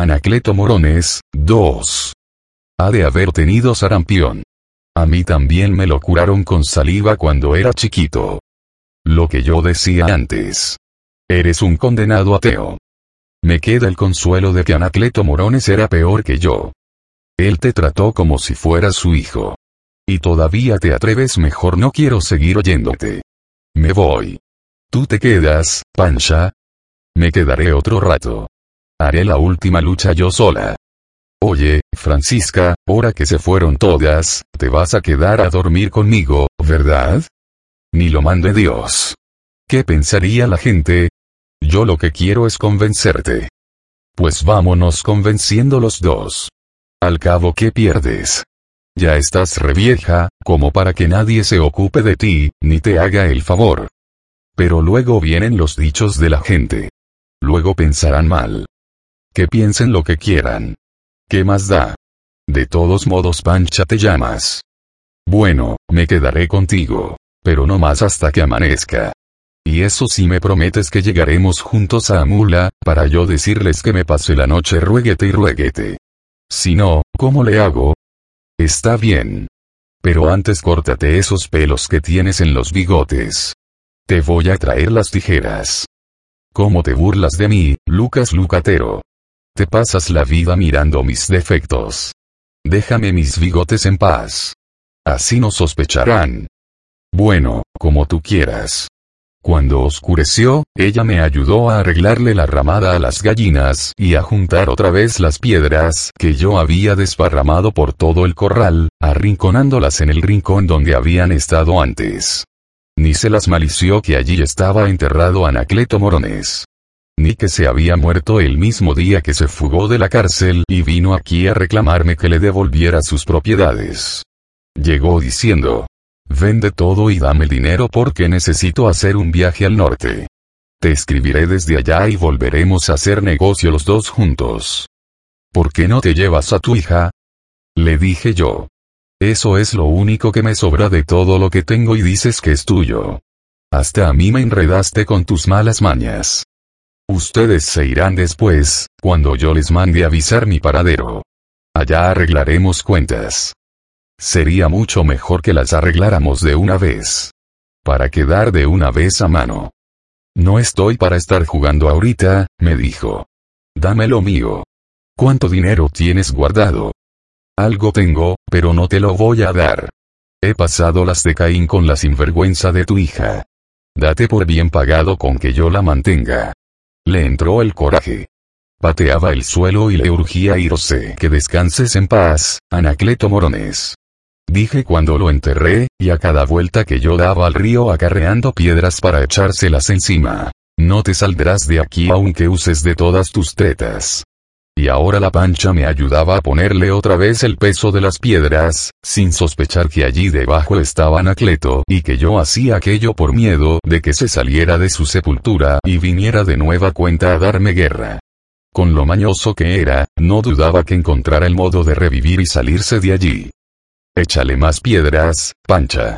Anacleto Morones, 2. Ha de haber tenido sarampión. A mí también me lo curaron con saliva cuando era chiquito. Lo que yo decía antes. Eres un condenado ateo. Me queda el consuelo de que Anacleto Morones era peor que yo. Él te trató como si fueras su hijo. Y todavía te atreves mejor no quiero seguir oyéndote. Me voy. ¿Tú te quedas, Pancha? Me quedaré otro rato. Haré la última lucha yo sola. Oye, Francisca, ahora que se fueron todas, te vas a quedar a dormir conmigo, ¿verdad? Ni lo mande Dios. ¿Qué pensaría la gente? Yo lo que quiero es convencerte. Pues vámonos convenciendo los dos. Al cabo, ¿qué pierdes? Ya estás revieja, como para que nadie se ocupe de ti, ni te haga el favor. Pero luego vienen los dichos de la gente. Luego pensarán mal. Que piensen lo que quieran. ¿Qué más da? De todos modos Pancha te llamas. Bueno, me quedaré contigo. Pero no más hasta que amanezca. Y eso si me prometes que llegaremos juntos a Amula, para yo decirles que me pase la noche rueguete y rueguete. Si no, ¿cómo le hago? Está bien. Pero antes córtate esos pelos que tienes en los bigotes. Te voy a traer las tijeras. ¿Cómo te burlas de mí, Lucas Lucatero? Te pasas la vida mirando mis defectos. Déjame mis bigotes en paz. Así no sospecharán. Bueno, como tú quieras. Cuando oscureció, ella me ayudó a arreglarle la ramada a las gallinas y a juntar otra vez las piedras que yo había desparramado por todo el corral, arrinconándolas en el rincón donde habían estado antes. Ni se las malició que allí estaba enterrado Anacleto Morones. Que se había muerto el mismo día que se fugó de la cárcel y vino aquí a reclamarme que le devolviera sus propiedades. Llegó diciendo, Vende todo y dame dinero porque necesito hacer un viaje al norte. Te escribiré desde allá y volveremos a hacer negocio los dos juntos. ¿Por qué no te llevas a tu hija? Le dije yo. Eso es lo único que me sobra de todo lo que tengo y dices que es tuyo. Hasta a mí me enredaste con tus malas mañas. Ustedes se irán después, cuando yo les mande avisar mi paradero. Allá arreglaremos cuentas. Sería mucho mejor que las arregláramos de una vez. Para quedar de una vez a mano. No estoy para estar jugando ahorita, me dijo. Dame lo mío. ¿Cuánto dinero tienes guardado? Algo tengo, pero no te lo voy a dar. He pasado las de Caín con la sinvergüenza de tu hija. Date por bien pagado con que yo la mantenga. Le entró el coraje. Pateaba el suelo y le urgía irse. Que descanses en paz, Anacleto Morones. Dije cuando lo enterré, y a cada vuelta que yo daba al río acarreando piedras para echárselas encima. No te saldrás de aquí aunque uses de todas tus tetas. Y ahora la pancha me ayudaba a ponerle otra vez el peso de las piedras, sin sospechar que allí debajo estaba Anacleto y que yo hacía aquello por miedo de que se saliera de su sepultura y viniera de nueva cuenta a darme guerra. Con lo mañoso que era, no dudaba que encontrara el modo de revivir y salirse de allí. Échale más piedras, pancha.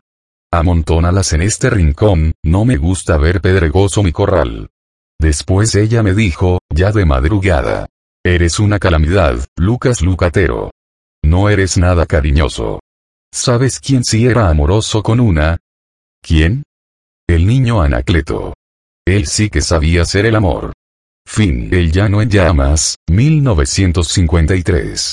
Amontónalas en este rincón, no me gusta ver pedregoso mi corral. Después ella me dijo, ya de madrugada. Eres una calamidad, Lucas Lucatero. No eres nada cariñoso. ¿Sabes quién sí era amoroso con una? ¿Quién? El niño Anacleto. Él sí que sabía ser el amor. Fin. El llano en llamas, 1953.